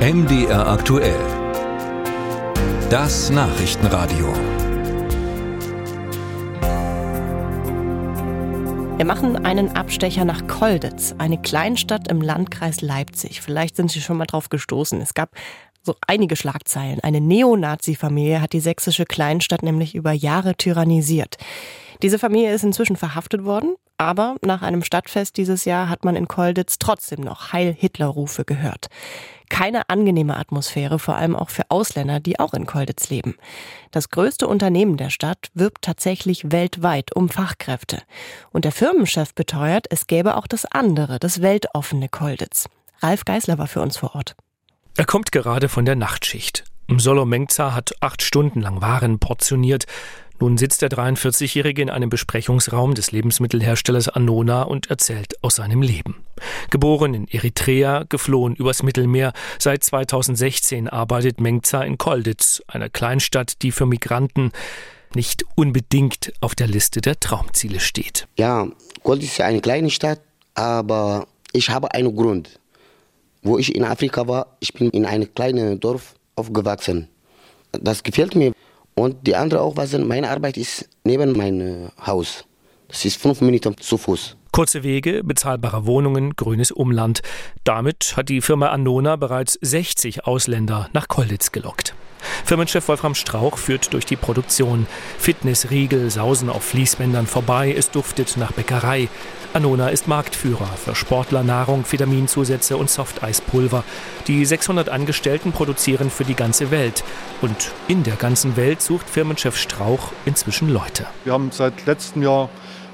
MDR aktuell. Das Nachrichtenradio. Wir machen einen Abstecher nach Kolditz, eine Kleinstadt im Landkreis Leipzig. Vielleicht sind Sie schon mal drauf gestoßen. Es gab so einige Schlagzeilen. Eine Neonazi-Familie hat die sächsische Kleinstadt nämlich über Jahre tyrannisiert. Diese Familie ist inzwischen verhaftet worden, aber nach einem Stadtfest dieses Jahr hat man in Kolditz trotzdem noch Heil-Hitler-Rufe gehört. Keine angenehme Atmosphäre, vor allem auch für Ausländer, die auch in Kolditz leben. Das größte Unternehmen der Stadt wirbt tatsächlich weltweit um Fachkräfte. Und der Firmenchef beteuert, es gäbe auch das andere, das weltoffene Kolditz. Ralf Geisler war für uns vor Ort. Er kommt gerade von der Nachtschicht. Solo Mengza hat acht Stunden lang Waren portioniert. Nun sitzt der 43-Jährige in einem Besprechungsraum des Lebensmittelherstellers Anona und erzählt aus seinem Leben. Geboren in Eritrea, geflohen übers Mittelmeer, seit 2016 arbeitet Mengza in Kolditz, einer Kleinstadt, die für Migranten nicht unbedingt auf der Liste der Traumziele steht. Ja, Kolditz ist eine kleine Stadt, aber ich habe einen Grund. Wo ich in Afrika war, ich bin in einem kleinen Dorf aufgewachsen. Das gefällt mir. Und die andere auch, was meine Arbeit ist neben meinem Haus. Das ist fünf Minuten zu Fuß. Kurze Wege, bezahlbare Wohnungen, grünes Umland. Damit hat die Firma Anona bereits 60 Ausländer nach Kolditz gelockt. Firmenchef Wolfram Strauch führt durch die Produktion. Fitnessriegel sausen auf Fließbändern vorbei, es duftet nach Bäckerei. Anona ist Marktführer für Sportlernahrung, Vitaminzusätze und Softeispulver. Die 600 Angestellten produzieren für die ganze Welt. Und in der ganzen Welt sucht Firmenchef Strauch inzwischen Leute. Wir haben seit letztem Jahr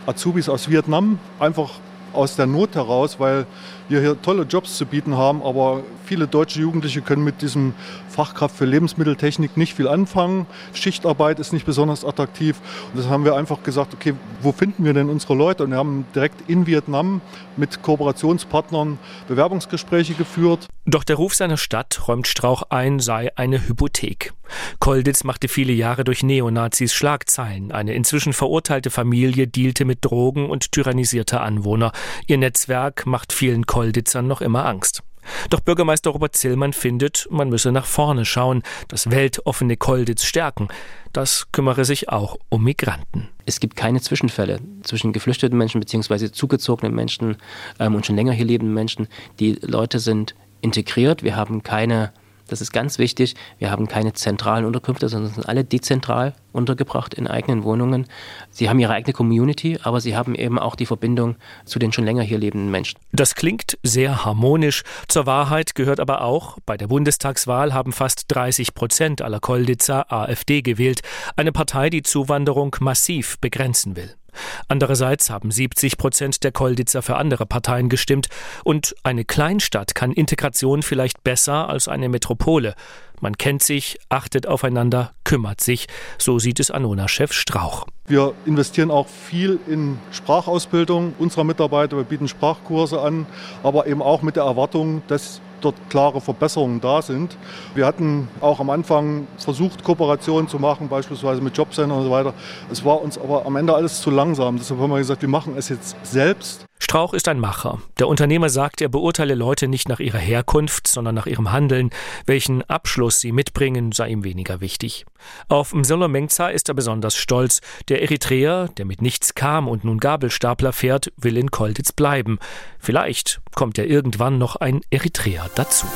Azubis aus Vietnam, einfach aus der Not heraus, weil wir hier tolle Jobs zu bieten haben, aber viele deutsche Jugendliche können mit diesem Fachkraft für Lebensmitteltechnik nicht viel anfangen. Schichtarbeit ist nicht besonders attraktiv. Und das haben wir einfach gesagt, okay, wo finden wir denn unsere Leute? Und wir haben direkt in Vietnam mit Kooperationspartnern Bewerbungsgespräche geführt. Doch der Ruf seiner Stadt, räumt Strauch ein, sei eine Hypothek. Kolditz machte viele Jahre durch Neonazis Schlagzeilen. Eine inzwischen verurteilte Familie dealte mit Drogen und tyrannisierte Anwohner. Ihr Netzwerk macht vielen Kolditzern noch immer Angst. Doch Bürgermeister Robert Zillmann findet, man müsse nach vorne schauen, das weltoffene Kolditz stärken. Das kümmere sich auch um Migranten. Es gibt keine Zwischenfälle zwischen geflüchteten Menschen bzw. zugezogenen Menschen ähm, und schon länger hier lebenden Menschen. Die Leute sind integriert. Wir haben keine das ist ganz wichtig. Wir haben keine zentralen Unterkünfte, sondern sind alle dezentral untergebracht in eigenen Wohnungen. Sie haben ihre eigene Community, aber sie haben eben auch die Verbindung zu den schon länger hier lebenden Menschen. Das klingt sehr harmonisch. Zur Wahrheit gehört aber auch, bei der Bundestagswahl haben fast 30 Prozent aller Kolditzer AfD gewählt. Eine Partei, die Zuwanderung massiv begrenzen will. Andererseits haben 70 Prozent der Kolditzer für andere Parteien gestimmt und eine Kleinstadt kann Integration vielleicht besser als eine Metropole. Man kennt sich, achtet aufeinander, kümmert sich. So sieht es Anona-Chef Strauch. Wir investieren auch viel in Sprachausbildung unserer Mitarbeiter. Wir bieten Sprachkurse an, aber eben auch mit der Erwartung, dass dort klare Verbesserungen da sind. Wir hatten auch am Anfang versucht, Kooperationen zu machen, beispielsweise mit Jobcenter und so weiter. Es war uns aber am Ende alles zu langsam. Deshalb haben wir gesagt, wir machen es jetzt selbst. Strauch ist ein Macher. Der Unternehmer sagt, er beurteile Leute nicht nach ihrer Herkunft, sondern nach ihrem Handeln. Welchen Abschluss sie mitbringen, sei ihm weniger wichtig. Auf Msolo Mengza ist er besonders stolz. Der Eritreer, der mit nichts kam und nun Gabelstapler fährt, will in Kolditz bleiben. Vielleicht kommt ja irgendwann noch ein Eritreer dazu.